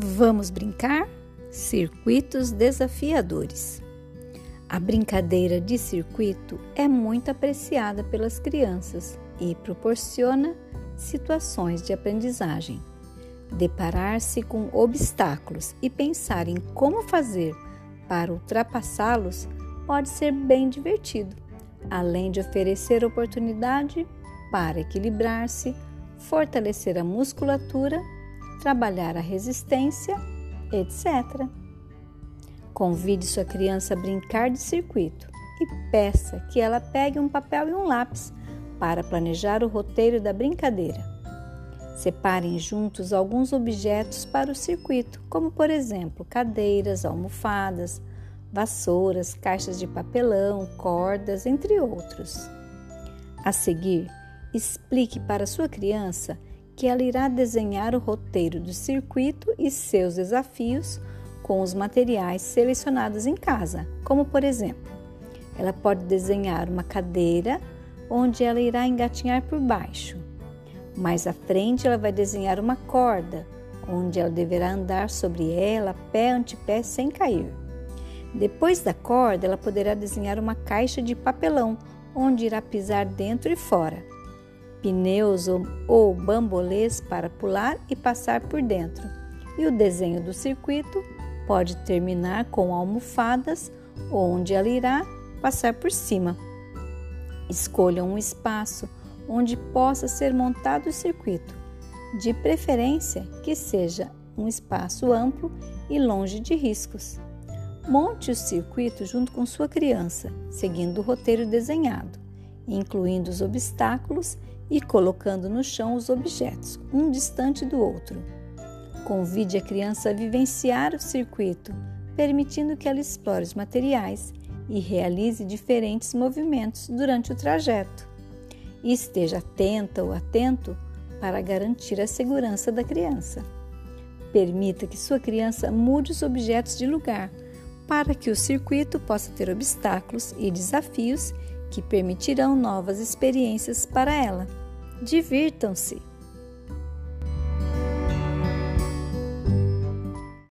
Vamos brincar? Circuitos desafiadores. A brincadeira de circuito é muito apreciada pelas crianças e proporciona situações de aprendizagem. Deparar-se com obstáculos e pensar em como fazer para ultrapassá-los pode ser bem divertido, além de oferecer oportunidade para equilibrar-se, fortalecer a musculatura, trabalhar a resistência, etc. Convide sua criança a brincar de circuito e peça que ela pegue um papel e um lápis para planejar o roteiro da brincadeira. Separem juntos alguns objetos para o circuito, como por exemplo cadeiras, almofadas, vassouras, caixas de papelão, cordas, entre outros. A seguir, explique para sua criança que ela irá desenhar o roteiro do circuito e seus desafios com os materiais selecionados em casa, como por exemplo, ela pode desenhar uma cadeira onde ela irá engatinhar por baixo. Mais à frente, ela vai desenhar uma corda, onde ela deverá andar sobre ela, pé ante pé, sem cair. Depois da corda, ela poderá desenhar uma caixa de papelão, onde irá pisar dentro e fora. Pneus ou, ou bambolês para pular e passar por dentro. E o desenho do circuito pode terminar com almofadas, onde ela irá passar por cima. Escolha um espaço onde possa ser montado o circuito, de preferência que seja um espaço amplo e longe de riscos. Monte o circuito junto com sua criança, seguindo o roteiro desenhado, incluindo os obstáculos e colocando no chão os objetos, um distante do outro. Convide a criança a vivenciar o circuito, permitindo que ela explore os materiais e realize diferentes movimentos durante o trajeto. E esteja atenta ou atento para garantir a segurança da criança. Permita que sua criança mude os objetos de lugar para que o circuito possa ter obstáculos e desafios que permitirão novas experiências para ela. Divirtam-se!